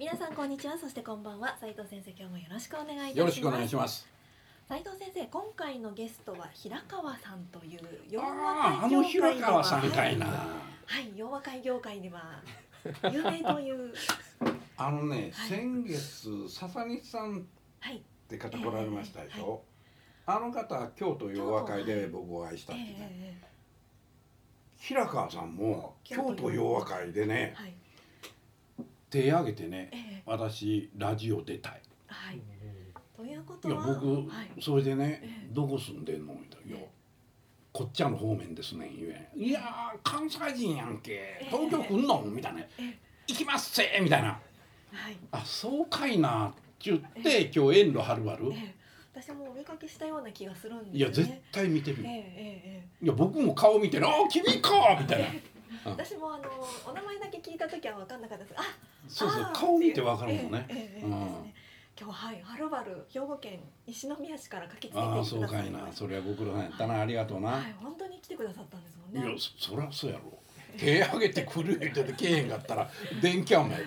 皆さんこんにちは。そしてこんばんは。斉藤先生今日もよろしくお願いいたします。よろしくお願いします。斉藤先生今回のゲストは平川さんという洋あ和会業界では平川さんかいな。はい洋和会業界では有名という。あのね、はい。先月笹西さんっはいて方来られましたでしええょ、あの方京都洋和会で僕お会いしたってね、え平川さんも京京都都洋和会でえねはい手挙げてねええ。私ラジオ出たい。はい。ということいやは僕はい。それでねええ「どこ住んでんの?」みたいな「いやええ。こっちゃの方面ですね」言え。ん「いやー関西人やんけ。ええ。東京来んの?」みたいな。ええ「行きますせ!」みたいな。はい「あそうかいな」って言って今日遠路はるばる？ええ。私もお見かけしたような気がするんですよね。いや絶対見てるええよえええ。いや僕も顔見て「あ君か!」みたいな。え私もあのお名前だけ聞いた時は分かんなかったです。あそうそう顔見てわかるもんね。ええええええうん。ですね。今日はいはるばる兵庫県西宮市から駆けつけてああそうかいな。それはご苦労さんやったな。ありがとうな、はい本当に来てくださったんですもんね。いやそそりゃそうやろ。手挙げてくる言うててけえへんかったら 電気雨やで。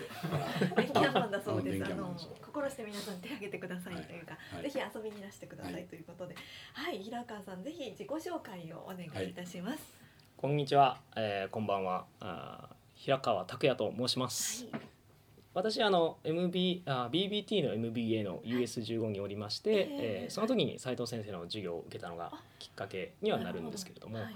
電気マンだそうです。電あの心して皆さん手挙げてくださいというか、はいぜひ遊びにいらしてくださはいい。ということで、はい、平川さんぜひ自己紹介をお願いいたします。こんにちは、えー、こんばんは。あー平川拓也と申します。はい、私あの MB あ BBT の MBA の US15 におりまして、ええーーその時に斉藤先生の授業を受けたのがきっかけにはなるんですけれども、はい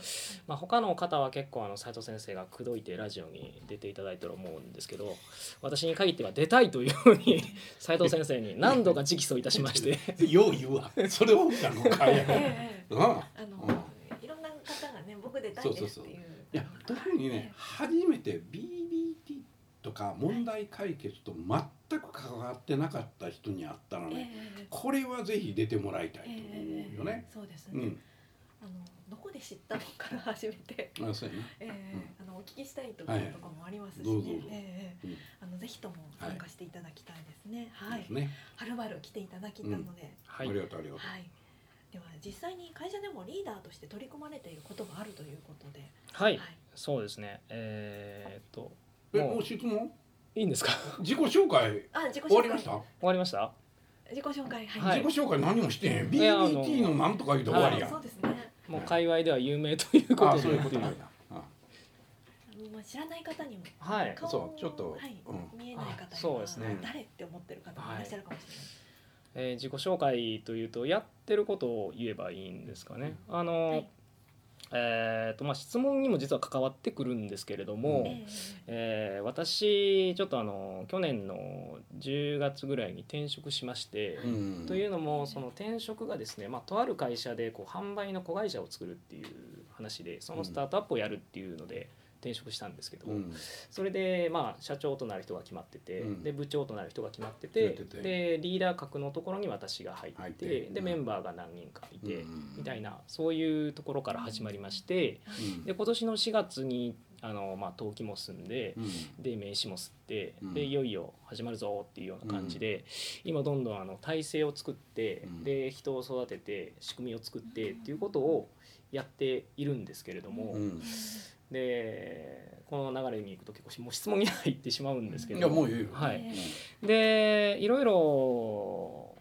まあ他の方は結構あの斉藤先生が口説いてラジオに出ていただいてると思うんですけど、私に限っては出たいというふうに 斉藤先生に何度か直訴いたしまして、よう言うわ。それをあ。の、方がね僕出たいですっていう。いや特にね初めて BBT とか問題解決と全く関わってなかった人に会ったらええねええこれはぜひ出てもらいたいとええええ思うよね。そうですね。うん、あのどこで知ったのから始めて。あそうやね。ええあのお聞きしたいとこはいろとかもありますしね。どうぞどうぞええええうんあのぜひとも参加していただきたいですね。はい。ですね。はるばる来ていただきたので、はいありがとうありがとう。はい。実際に会社でもリーダーとして取り組まれていることがあるということで、はい、そうですね。えー、っとえもうもう質問？いいんですか？自己紹介あ自己紹介終わりました？終わりました？自己紹介はい。はい自己紹介何もしてへん。BBT のなんとか言うて終わりやそう。ですね。もう界隈では有名ということで。あそういうことなんだ。ああのまあ知らない方にも、はい顔そうちょっとはいうん見えない方にはあそうですね誰って思ってる方もいらっしゃるかもしれない。えー自己紹介というとやってることを言えばいいんですかね。あの、はいえーとまあ、質問にも実は関わってくるんですけれども、ええー私ちょっとあの去年の10月ぐらいに転職しまして、うん。というのもその転職がですね、まあ、とある会社でこう販売の子会社を作るっていう話でそのスタートアップをやるっていうので転職したんですけど、うん。それでまあ社長となる人が決まってて、うん。で部長となる人が決まって決てでリーダー格のところに私が入ってでうん。メンバーが何人かいて、うん。みたいなそういうところから始まりましてうん。で今年の4月にあの、まあ、登記も済んで。うん。で名刺も吸って、うん。でいよいよ始まるぞっていうような感じで、今どんどんあの体制を作って、うん。で人を育てて仕組みを作ってっていうことをやっているんですけれども、うん。でこの流れにいくと結構もう質問に入ってしまうんですけど。いやもういいよ。はい。えでいろいろ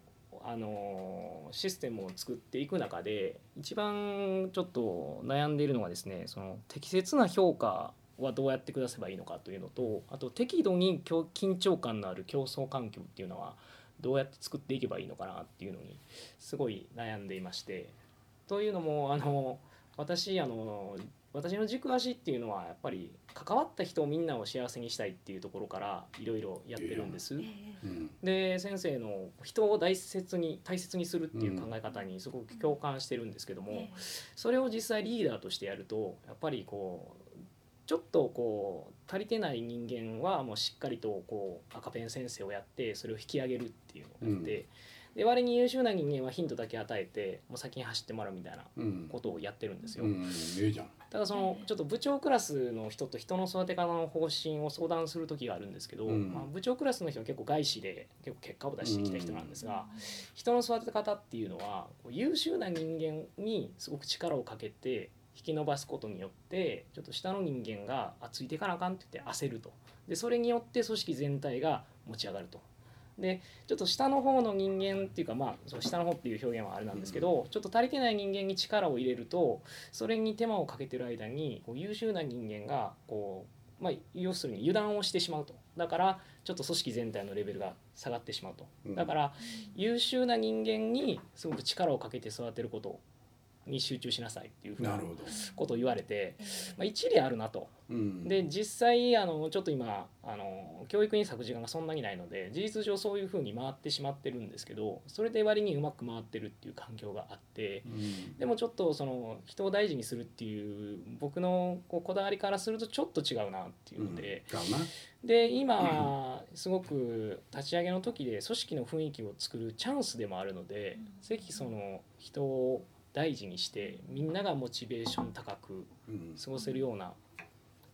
あのシステムを作っていく中で一番ちょっと悩んでいるのがですねその適切な評価はどうやって下せばいいのかというのとあと適度にきょ緊張感のある競争環境っていうのはどうやって作っていけばいいのかなっていうのにすごい悩んでいまして。というのもあの私あの私の軸足っていうのはやっぱり関わった人をみんなを幸せにしたいっていうところからいろいろやってるんです。えうん。で先生の人を大切に大切にするっていう考え方にすごく共感してるんですけども、えそれを実際リーダーとしてやるとやっぱりこうちょっとこう足りてない人間はもうしっかりとこう赤ペン先生をやってそれを引き上げるっていうのをやって、で割に優秀な人間はヒントだけ与えてもう先に走ってもらうみたいなうん。ことをやってるんですよ。うん。ええじゃんただそのちょっと部長クラスの人と人の育て方の方針を相談する時があるんですけど、うん。まあ、部長クラスの人は結構外資で結構結果を出してきた人なんですが、人の育て方っていうのは優秀な人間にすごく力をかけて引き伸ばすことによってちょっと下の人間があついていかなあかんって言って焦ると。でそれによって組織全体が持ち上がると。でちょっと下の方の人間っていうかまあそう下の方っていう表現はあれなんですけど、ちょっと足りてない人間に力を入れるとそれに手間をかけてる間にこう優秀な人間がこう、まあ、要するに油断をしてしまうと。だからちょっと組織全体のレベルが下がってしまうと。うん。だから優秀な人間にすごく力をかけて育てることに集中しなさいっていうふうなことを言われて、まあ、一理あるなと。うん、で実際あのちょっと今あの教育に割く時間がそんなにないので事実上そういうふうに回ってしまってるんですけどそれで割にうまく回ってるっていう環境があってうん。でもちょっとその人を大事にするっていう僕のこうこだわりからするとちょっと違うなっていうので、うん、で今すごく立ち上げの時で組織の雰囲気を作るチャンスでもあるのでぜひその人を大事にしてみんながモチベーション高くうん。過ごせるような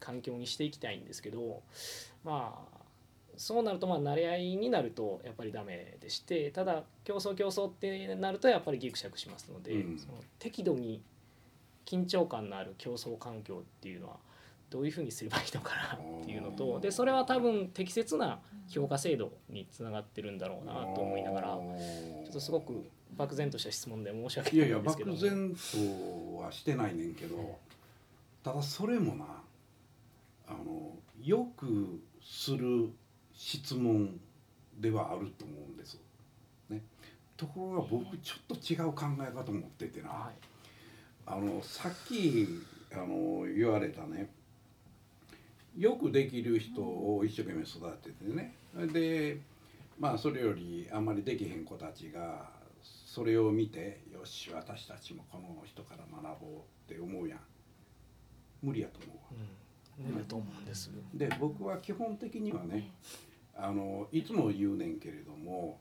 環境にしていきたいんですけどまあそうなるとまあ慣れ合いになるとやっぱりダメでしてただ競争競争ってなるとやっぱりギクシャクしますので、うん。その適度に緊張感のある競争環境っていうのはどういうふうにすればいいのかなっていうのとでそれは多分適切な評価制度につながってるんだろうなと思いながらちょっとすごく漠然とした質問で申し訳いやいやないんですけど。漠然とはしてないねんけどただそれもなあのよくする質問ではあると思うんです。ね、ところが僕ちょっと違う考え方持っててな、はい。あのさっきあの言われたね。よくできる人を一生懸命育ててね。でまあそれよりあんまりできへん子たちがそれを見てよし私たちもこの人から学ぼうって思うやん。無理やと思うわ。うん、無理だと思うんです。で僕は基本的にはねあのいつも言うねんけれども、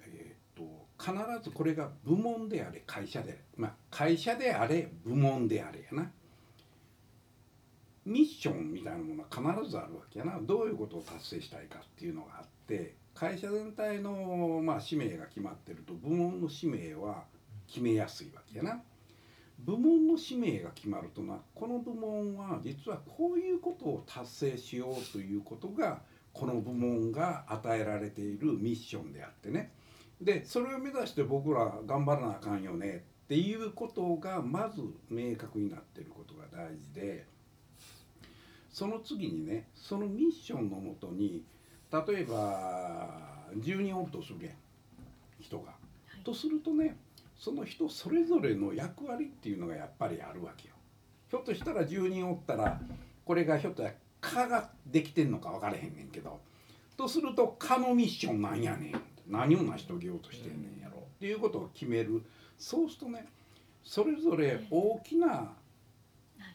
えー、と必ずこれが部門であれ会社であれまあ会社であれ部門であれやな。ミッションみたいなものは必ずあるわけやな。どういうことを達成したいかっていうのがあって会社全体の、まあ、使命が決まってると部門の使命は決めやすいわけやな。部門の使命が決まるとなこの部門は実はこういうことを達成しようということがこの部門が与えられているミッションであってねでそれを目指して僕ら頑張らなあかんよねっていうことがまず明確になってることが大事でその次にねそのミッションのもとに例えば10人おるとするやん人が。とするとねその人それぞれの役割っていうのがやっぱりあるわけよ。ひょっとしたら10人おったらこれがひょっとしたら「か」ができてんのか分からへんねんけどとすると「か」のミッションなんやねん。何を成し遂げようとしてんねんやろ。っていうことを決める。そうするとねそれぞれ大きな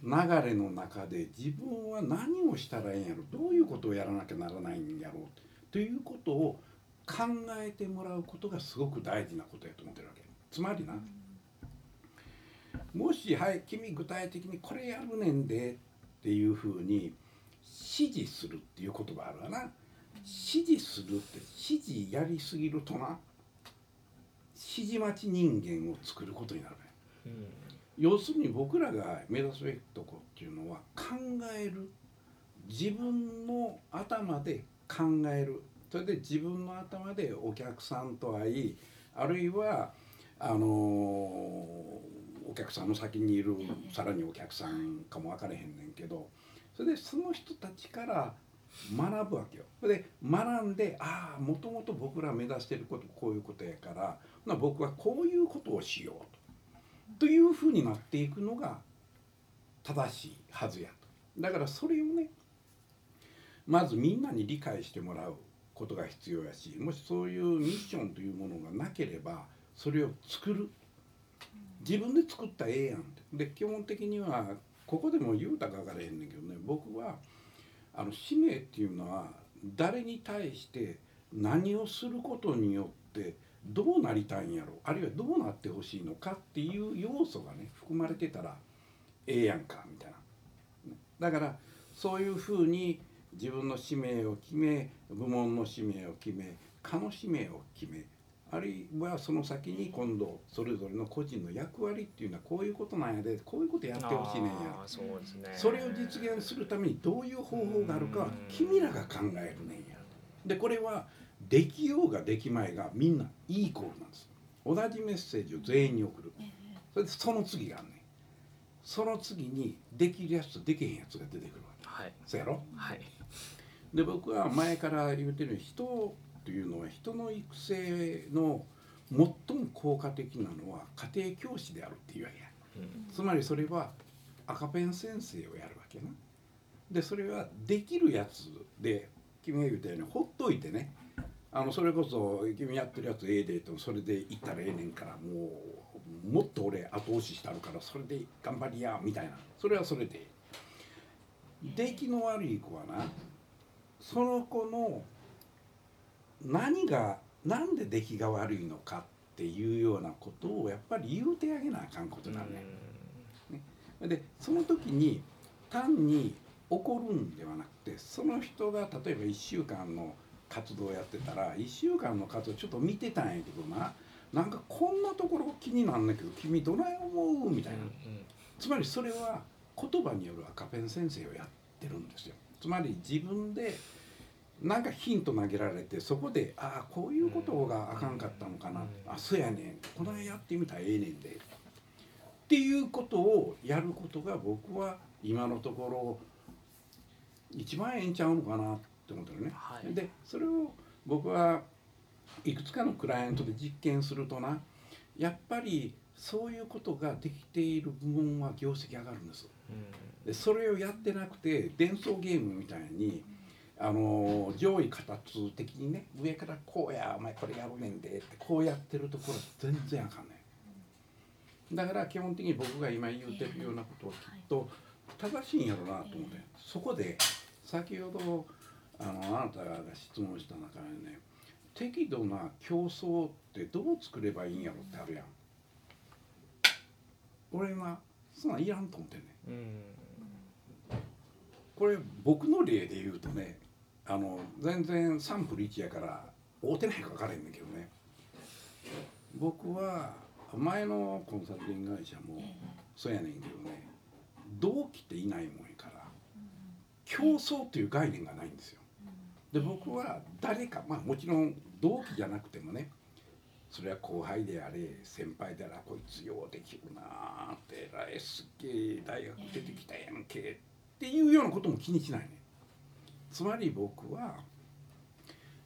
流れの中で自分は何をしたらいいんやろどういうことをやらなきゃならないんやろう？ということを考えてもらうことがすごく大事なことやと思ってるわけ。つまりなもし「はい君具体的にこれやるねんで」っていうふうに指示するっていう言葉あるわな。指示するって指示やりすぎるとな指示待ち人間を作ることになるねうん。要するに僕らが目指すべきとこっていうのは考える自分の頭で考えるそれで自分の頭でお客さんと会いあるいはあのお客さんの先にいるさらにお客さんかも分からへんねんけどそれでその人たちから学ぶわけよ。それで学んでああもともと僕ら目指してることこういうことやからな僕はこういうことをしようと。というふうになっていくのが正しいはずやと。だからそれをねまずみんなに理解してもらうことが必要やしもしそういうミッションというものがなければそれを作る。自分で作ったらええやんって。で基本的にはここでも言うたか分からへんねんけどね僕はあの使命っていうのは誰に対して何をすることによってどうなりたいんやろ？あるいはどうなってほしいのかっていう要素がね含まれてたらええやんかみたいな。だからそういうふうに自分の使命を決め部門の使命を決め課の使命を決めあるいはその先に今度それぞれの個人の役割っていうのはこういうことなんやでこういうことやってほしいねんや。そうですね。それを実現するためにどういう方法があるかは君らが考えるねんや。でこれはできようができまいがみんなイーコールなんです。同じメッセージを全員に送る。それでその次があんねん。その次にできるやつとできへんやつが出てくるわけ。はい。そうやろ？はい。で僕は前から言うてるように人というのは人の育成の最も効果的なのは家庭教師であるっていうわけや。うん。つまりそれは赤ペン先生をやるわけやな。でそれはできるやつで君が言ったようにほっといてねあのそれこそ君やってるやつええでとそれで行ったらええねんからもうもっと俺後押ししたるからそれで頑張りやみたいな。それはそれで。出来の悪い子はなその子の何がなんで出来が悪いのかっていうようなことをやっぱり言うてあげなあかんことなんねん。でその時に単に怒るんではなくてその人が例えば1週間の活動をやってたら1週間の活動ちょっと見てたんやけどな。なんかこんなところ気になんだけど君どない思うみたいな。つまりそれは言葉による赤ペン先生をやってるんですよ。つまり自分でなんかヒント投げられてそこでああこういうことがあかんかったのかな、うんあそうやねん。この辺やってみたらええねんで。っていうことをやることが僕は今のところ一番ええんちゃうのかな。って思ってるね。はい。でそれを僕はいくつかのクライアントで実験するとなやっぱりそういうことができている部門は業績上がるんです。でそれをやってなくて伝送ゲームみたいにあの上位形的にね上からこうやお前これやるねんでってこうやってるところは全然あかんねんだから基本的に僕が今言うてるようなことはきっと正しいんやろうなと思って。そこで先ほどあのあなたが質問した中でね適度な競争ってどう作ればいいんやろってあるやん。俺はそんなんいらんと思ってんねこれ僕の例で言うとねあの全然サンプル1やから合うてないか分からへんねんけどね。僕は前のコンサルティング会社もそうやねんけどね同期っていないもんやから競争っていう概念がないんですよ。で僕は誰かまあもちろん同期じゃなくてもねそれは後輩であれ先輩であれこいつようできるなーってえらいすっげえ大学出てきたやんけっていうようなことも気にしないね。つまり僕は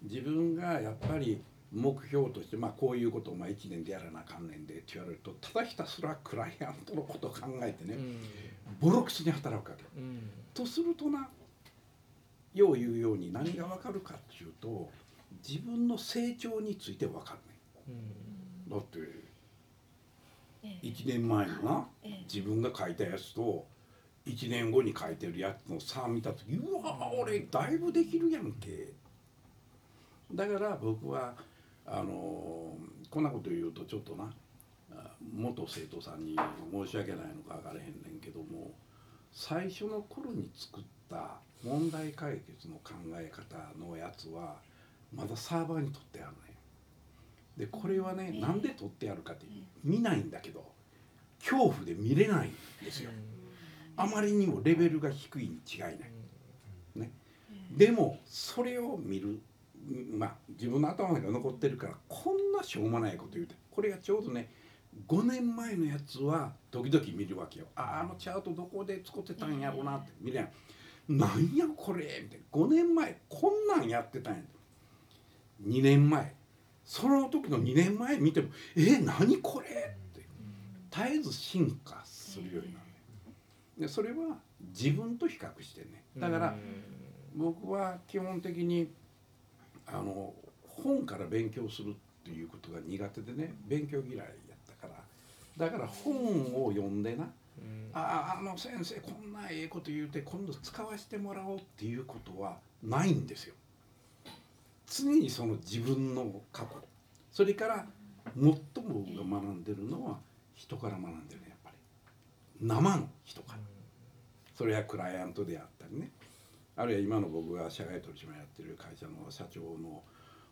自分がやっぱり目標として、まあ、こういうことをまあ1年でやらなあかんねんでって言われるとただひたすらクライアントのことを考えてね、うん。ボロクソに働くわけ。うん。とするとなよう言うように何が分かるかっていうと自分の成長について分かるねうん。だって1年前のな自分が書いたやつと1年後に書いてるやつの差見た時うわ俺だいぶできるやんけ。だから僕はあのこんなこと言うとちょっとなあ元生徒さんに申し訳ないのか分からへんねんけども最初の頃に作った問題解決の考え方のやつはまだサーバーに取ってあるねでこれはね、ええ。なんで取ってあるかって見ないんだけど恐怖で見れないんですよ。あまりにもレベルが低いに違いない。でもそれを見るまあ自分の頭の中に残ってるからこんなしょうもないこと言うてこれがちょうどね5年前のやつは時々見るわけよ。ああのチャートどこで使ってたんやろうなって見るやんなんやこれみたいな。5年前こんなんやってたんや2年前。その時の2年前見ても「え何これ?」って。絶えず進化するようになる。でそれは自分と比較してね。だから僕は基本的にあの本から勉強するっていうことが苦手でね。勉強嫌いやったから。だから本を読んでな。うんあああの先生こんなええこと言うて今度使わせてもらおうっていうことはないんですよ。常にその自分の過去。それから最も僕が学んでるのは人から学んでるねやっぱり。生の人から。それはクライアントであったりね。あるいは今の僕が社外取締やってる会社の社長の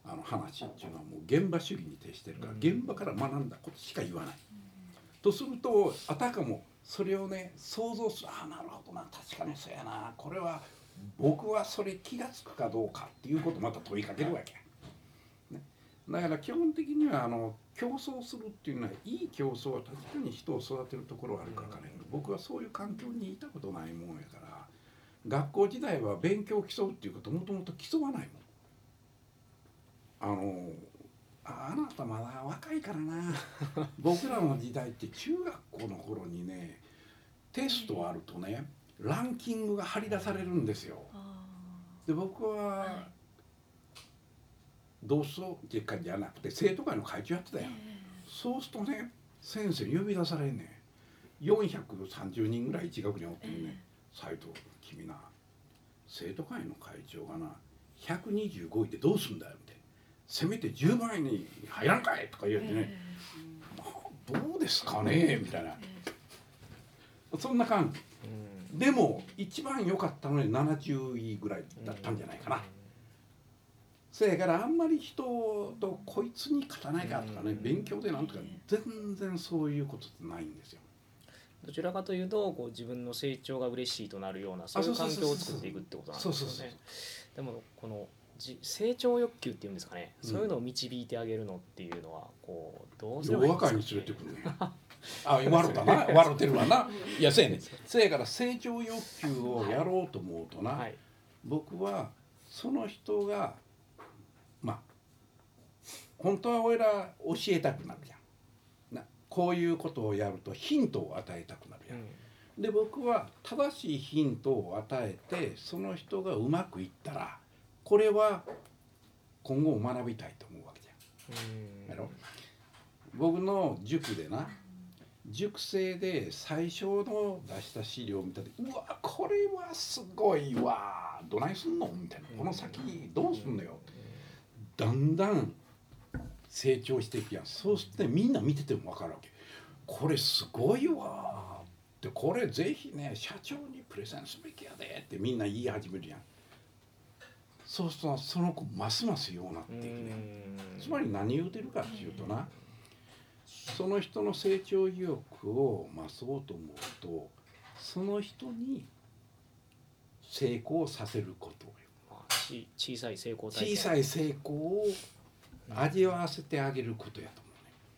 あの話っていうのはもう現場主義に徹してるからうん。現場から学んだことしか言わない。とするとあたかもそれをね想像する。ああなるほどな確かにそうやな。これは僕はそれ気が付くかどうかっていうことをまた問いかけるわけ、ね、だから基本的にはあの競争するっていうのはいい競争は確かに人を育てるところはあるか分からへんけど僕はそういう環境にいたことないもんやから学校時代は勉強を競うっていうこともともと競わないもん。あのあなたまだ若いからな。僕らの時代って中学校の頃にねテストあるとねランキングが張り出されるんですよ。で僕は同窓結果じゃなくて生徒会の会長やってたよ。そうするとね先生に呼び出されんねん。430人ぐらい一学におってね「斎藤君な生徒会の会長がな125位でどうすんだよ」って「せめて10番に入らんかい」とか言ってね「まあどうですかね」みたいなそんな感じ。うんでも一番良かったのに70位ぐらいだったんじゃないかな。そやからあんまり人とこいつに勝たないかとかねうん勉強でなんとか全然そういうことってないんですよ。どちらかというとこう自分の成長が嬉しいとなるようなそういう環境を作っていくってことなんですよね。でもこのじ成長欲求っていうんですかね、うんそういうのを導いてあげるのっていうのはこうどうすでればいいんですか若いに連れてくるね。あ笑ったな笑ってるわな。いやせやねんせやから成長欲求をやろうと思うとな、はい。僕はその人がまあ本当は俺ら教えたくなるやん。なこういうことをやるとヒントを与えたくなるやん。で僕は正しいヒントを与えてその人がうまくいったらこれは今後も学びたいと思うわけじゃん。うん。やろ？僕の塾でな塾生で最初の出した資料を見た時うわこれはすごいわどないすんの？みたいな。この先どうすんのよ？だんだん成長していくやん。そうすってみんな見てても分かるわけ。これすごいわってこれぜひね社長にプレゼンすべきやでってみんな言い始めるやんそうするとその子ますますようなっていくね。つまり何言うてるかっていうとなその人の成長意欲を増そうと思うとその人に成功させること小さい成功小さい成功を味わわせてあげることやと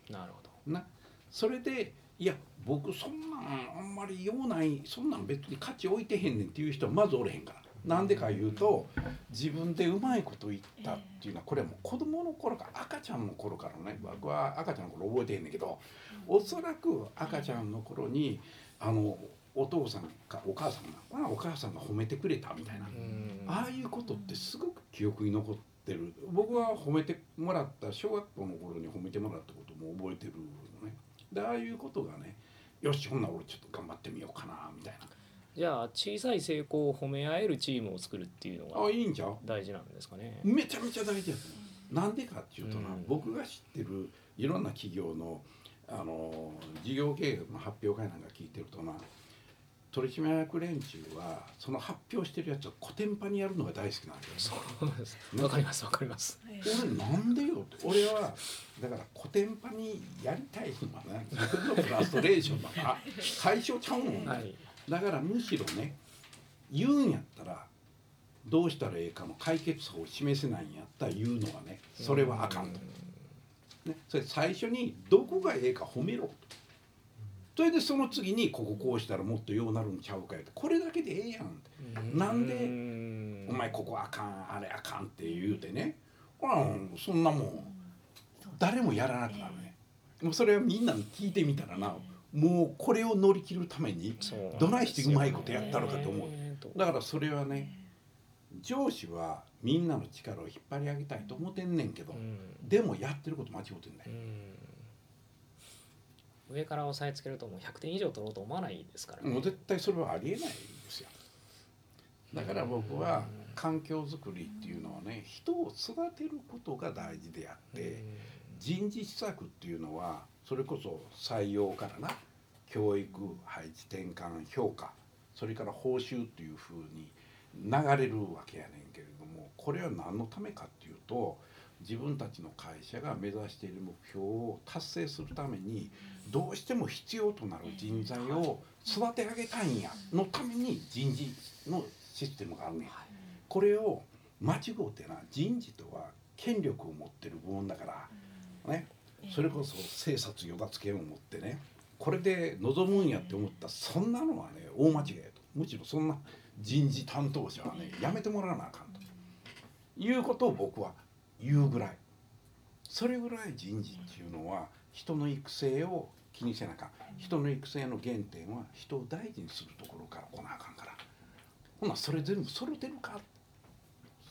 思なるほど。うねな。それでいや僕そんなんあんまり用ないそんなん別に価値置いてへんねんっていう人はまずおれへんからなんでか言うと自分でうまいこと言ったっていうのはこれはもう子供の頃から赤ちゃんの頃からね僕は赤ちゃんの頃覚えてへんねんけどおそらく赤ちゃんの頃にあのお父さんかお母さんがまあお母さんが褒めてくれたみたいなうん。ああいうことってすごく記憶に残ってる。僕は褒めてもらった小学校の頃に褒めてもらったことも覚えてるのね。でああいうことがねよしほんなら俺ちょっと頑張ってみようかなみたいなじゃあ小さい成功を褒め合えるチームを作るっていうのあがいいんちゃう？大事なんですかね。めちゃめちゃ大事やと思うなんでかっていうとな、うん僕が知ってるいろんな企業のあの事業計画の発表会なんか聞いてるとな取締役連中はその発表してるやつをコテンパにやるのが大好きなんだよそうです。わかりますわかります。俺なんでよって俺はだからコテンパにやりたいのはね自分のフラストレーションだから解消ちゃうもん、はい。だからむしろね言うんやったらどうしたらええかの解決法を示せないんやったら言うのはねそれはあかんと、ね、それ最初にどこがええか褒めろと。それでその次にこここうしたらもっとようなるんちゃうかよってこれだけでええやんって。なんででお前ここあかんあれあかんって言うてね。うんそんなもん。誰もやらなくなるね。もうそれはみんなに聞いてみたらなもうこれを乗り切るためにどないしてうまいことやったのかと思う。だからそれはね上司はみんなの力を引っ張り上げたいと思ってんねんけどうん。でもやってること間違ってんだようん。上から押さえつけるともう100点以上取ろうと思わないですからね。もう絶対それはありえないんですよ。だから僕は環境づくりっていうのはね人を育てることが大事であって人事施策っていうのはそれこそ採用からな教育配置転換評価それから報酬っていうふうに流れるわけやねんけれどもこれは何のためかっていうと自分たちの会社が目指している目標を達成するためにどうしても必要となる人材を育て上げたいんやのために人事のシステムがあるねん。これを間違うてな人事とは権力を持ってる部門だからねそれこそ生殺与奪権を持ってねこれで望むんやって思ったらそんなのはね大間違いやと。むしろそんな人事担当者はねやめてもらわなあかんと。いうことを僕は言うぐらい。それぐらい人事っていうのは人の育成を気にせなあかん。人の育成の原点は人を大事にするところから来なあかんから。ほなそれ全部揃ってるか？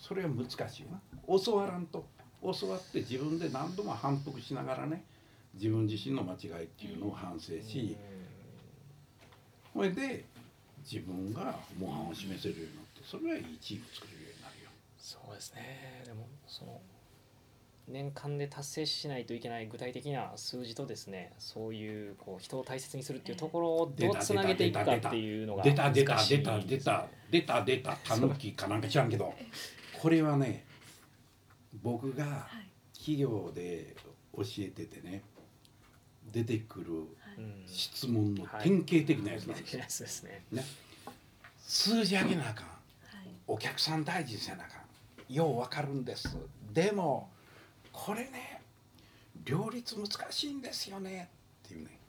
それは難しいよな。教わらんと教わって自分で何度も反復しながらね自分自身の間違いっていうのを反省しそれで自分が模範を示せるようになってそれはいいチーム作れるようになるよ。そうですね。でもその年間で達成しないといけない具体的な数字とですねそういうこう人を大切にするっていうところをどうつなげていくかっていうのが出た出た出た出た出た出たタヌキかなんか知らんけどこれはね僕がはい。企業で教えててね出てくるうん質問の典型的なやつなんですね。ね、数字上げなあかん。はい。お客さん大事にせなあかん。ようわかるんです。でもこれね両立難しいんですよね。っていうね。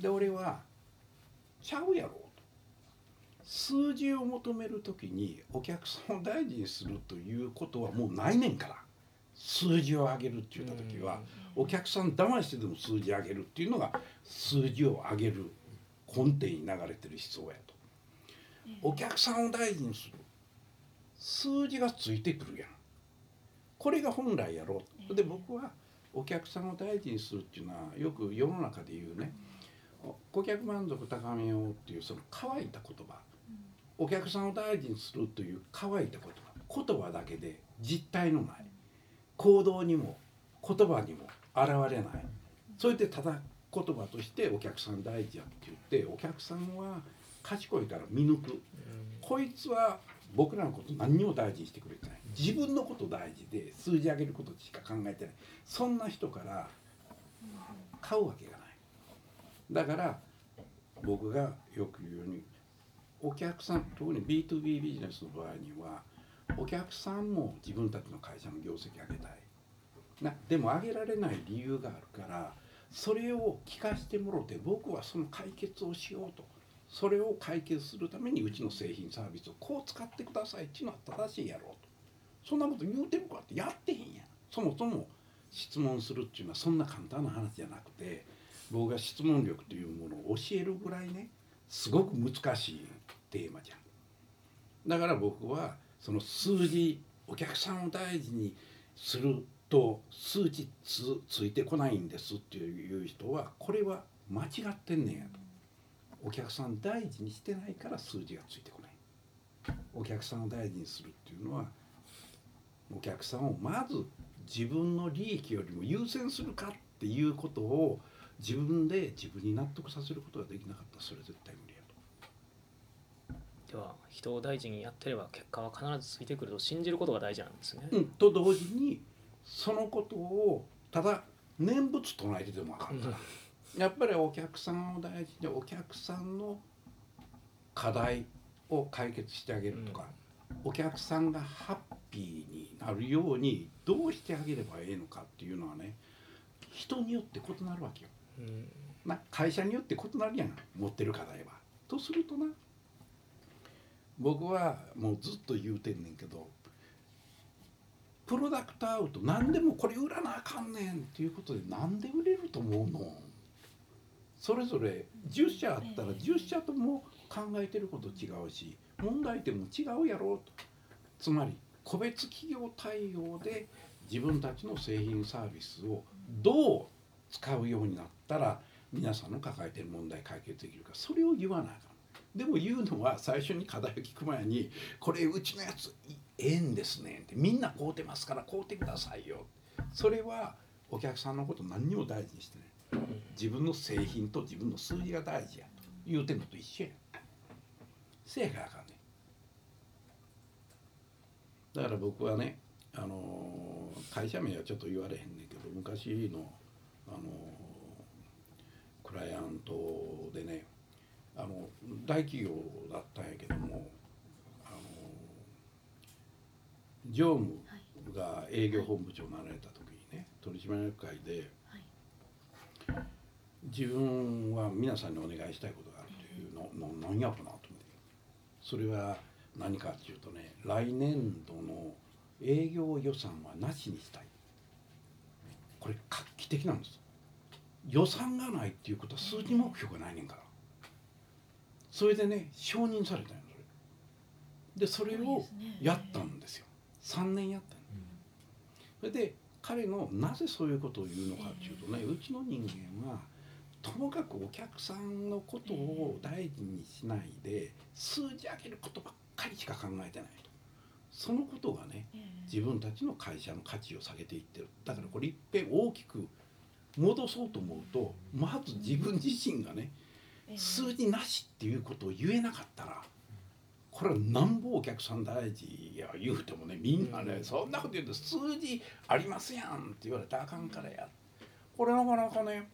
で俺はちゃうやろ数字を求める時にお客さんを大事にするということはもうないねんから数字を上げるって言った時はお客さん騙してでも数字上げるっていうのが数字を上げる根底に流れてる思想やと。お客さんを大事にする。数字がついてくるやん。これが本来やろう。で僕はお客さんを大事にするっていうのはよく世の中で言うね。顧客満足高めようっていうその乾いた言葉お客さんを大事にするという乾いた言葉言葉だけで実体のない行動にも言葉にも現れないそれでただ言葉としてお客さん大事やって言ってお客さんは賢いから見抜く。こいつは僕らのこと何にも大事にしてくれてない。自分のこと大事で数字上げることしか考えてない。そんな人から買うわけがない。だから僕がよく言うようにお客さん特に B2B ビジネスの場合にはお客さんも自分たちの会社の業績上げたい。なでも上げられない理由があるからそれを聞かせてもろて僕はその解決をしようと。それを解決するためにうちの製品サービスをこう使ってくださいっていうのは正しいやろうと。そんなこと言うてるかってやってへんやん。そもそも質問するっていうのはそんな簡単な話じゃなくて僕が質問力というものを教えるぐらいねすごく難しい。テーマじゃん。だから僕はその数字お客さんを大事にすると数値つついてこないんですっていう人はこれは間違ってんねんやと。お客さん大事にしてないから数字がついてこない。お客さんを大事にするっていうのはお客さんをまず自分の利益よりも優先するかっていうことを自分で自分に納得させることができなかったらそれ絶対無理。やと。では人を大事にやってれば結果は必ずついてくると信じることが大事なんですね。うん、と同時にそのことをただ念仏唱えててもあかんからやっぱりお客さんを大事にお客さんの課題を解決してあげるとか、お客さんがハッピーになるようにどうしてあげればいいのかっていうのはね人によって異なるわけよ。うんな会社によって異なるやん持ってる課題は。とするとな僕はもうずっと言うてんねんけどプロダクトアウト何でもこれ売らなあかんねんっていうことで何で売れると思うの？それぞれ10社あったら10社とも考えてること違うし問題点も違うやろうと。つまり個別企業対応で自分たちの製品サービスをどう使うようになったら皆さんの抱えている問題解決できるかそれを言わなあかんでも言うのは最初に課題を聞く前に「これうちのやつええんですね」って「みんな買うてますから買うてくださいよ」それはお客さんのこと何にも大事にしてない。自分の製品と自分の数字が大事やと。言うてんのと一緒や。せやからねだから僕はねあの会社名はちょっと言われへんねんけど昔のあのクライアントでねあの大企業だったんやけどもあの常務が営業本部長になられた時にね取締役会で自分は皆さんにお願いしたいことがあるというのの何やろうなと思って。それは何かっていうとね来年度の営業予算はなしにしたい。これ画期的なんです予算がないっていうことは数字目標がないねんからそれでね承認されたんよそれでそれをやったんですよ。3年やったの。それで彼のなぜそういうことを言うのかっていうとねうちの人間はともかくお客さんのことを大事にしないで数字上げることばっかりしか考えてない。とそのことがね自分たちの会社の価値を下げていってる。だからこれいっぺん大きく戻そうと思うとまず自分自身がね数字なしっていうことを言えなかったらこれはなんぼお客さん大事や言うてもねみんなねそんなこと言うと数字ありますやんって言われたらあかんからや。これなかなかね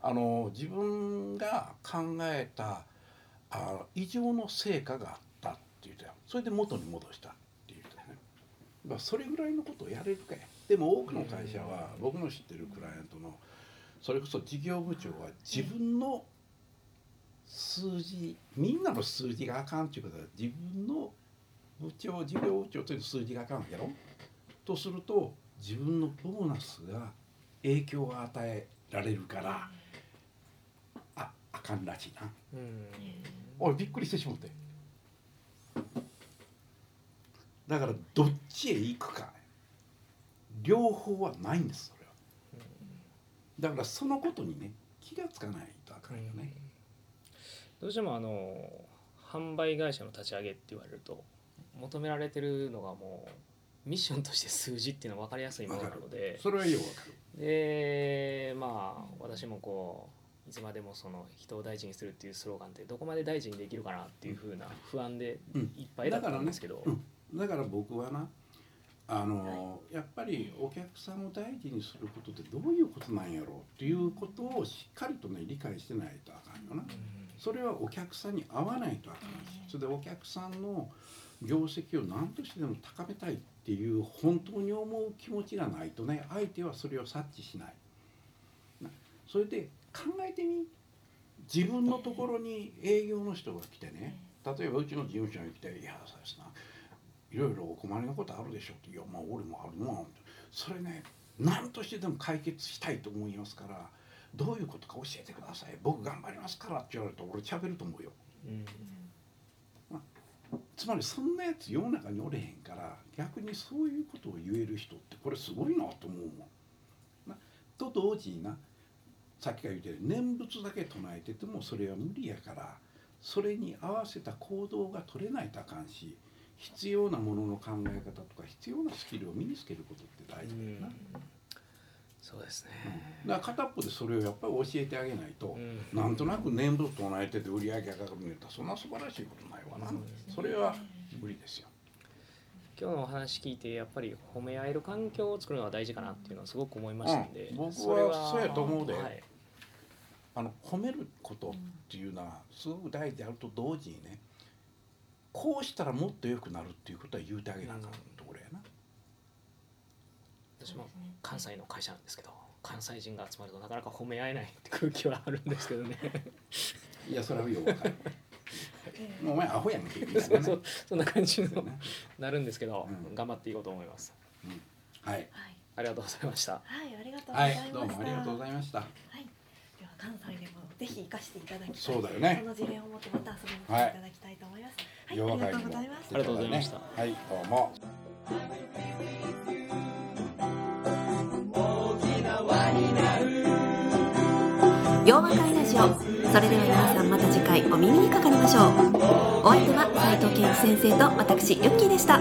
あの自分が考えたあ異常の成果があったって言ってそれで元に戻したって言ってね、まあ、それぐらいのことをやれるかや。でも多くの会社は僕の知ってるクライアントのそれこそ事業部長は自分の数字みんなの数字があかんっていうことは自分の部長事業部長という数字があかんやろ？とすると自分のボーナスが影響を与えられるからああかんらしいな。うん。おいびっくりしてしまって。だからどっちへ行くか。両方はないんですそれは。だからそのことにね気がつかないとあかんよね、どうしてもあの販売会社の立ち上げって言われると求められてるのがもうミッションとして数字っていうのは分かりやすいものなのでそれはようわかる。でまあ私もこういつまでもその人を大事にするっていうスローガンってどこまで大事にできるかなっていう風な不安でいっぱいだったんですけど、うん。だから僕はなあの、やっぱりお客さんを大事にすることってどういうことなんやろうっていうことをしっかりとね理解してないとあかんよな。それはお客さんに合わないとあかんしそれでお客さんの業績を何としてでも高めたいっていう本当に思う気持ちがないとね相手はそれを察知しない。なそれで考えてみ。自分のところに営業の人が来てね例えばうちの事務所に来て「いやそうですな。いろいろお困りのことあるでしょ」って「いやまあ俺もあるな」ってそれね何としてでも解決したいと思いますからどういうことか教えてください。僕頑張りますからって言われると俺喋ると思うよ。うん。つまりそんなやつ世の中におれへんから逆にそういうことを言える人ってこれすごいなと思うもん。なと同時になさっきから言ってる念仏だけ唱えててもそれは無理やからそれに合わせた行動が取れないとあかんし必要なものの考え方とか必要なスキルを身につけることって大事だよな、そうですね、だから片っぽでそれをやっぱり教えてあげないと、うん。なんとなく念仏唱えてて売り上げが上がるんやったらそんな素晴らしいことないわな、それは無理ですよ。今日のお話聞いてやっぱり褒め合える環境を作るのが大事かなっていうのはすごく思いましたんで、うん。僕はそうやと思うではい。あの褒めることっていうのはすごく大事であると同時にねこうしたらもっと良くなるっていうことは言うてあげなあかんと私も関西の会社なんですけど関西人が集まるとなかなか褒め合えないって空気はあるんですけどね。いやそれはよくわかる。もうお前アホやんけね。そうそんな感じのそうね。なるんですけど、うん。頑張っていこうと思います。はい。はい、ありがとうございました。はい、ありがとうござはいいました。どうもありがとうございました。はい、では関西でもぜひ活かしていただきたい。そうだよね。その事例を持ってまた遊びに来ていただきたいと思います。はい、弱ありがとうございましたありがとうございました。はいどうもしょう。それでは皆さんまた次回お耳にかかりましょう。お相手は斉藤健一先生と私ユッキーでした。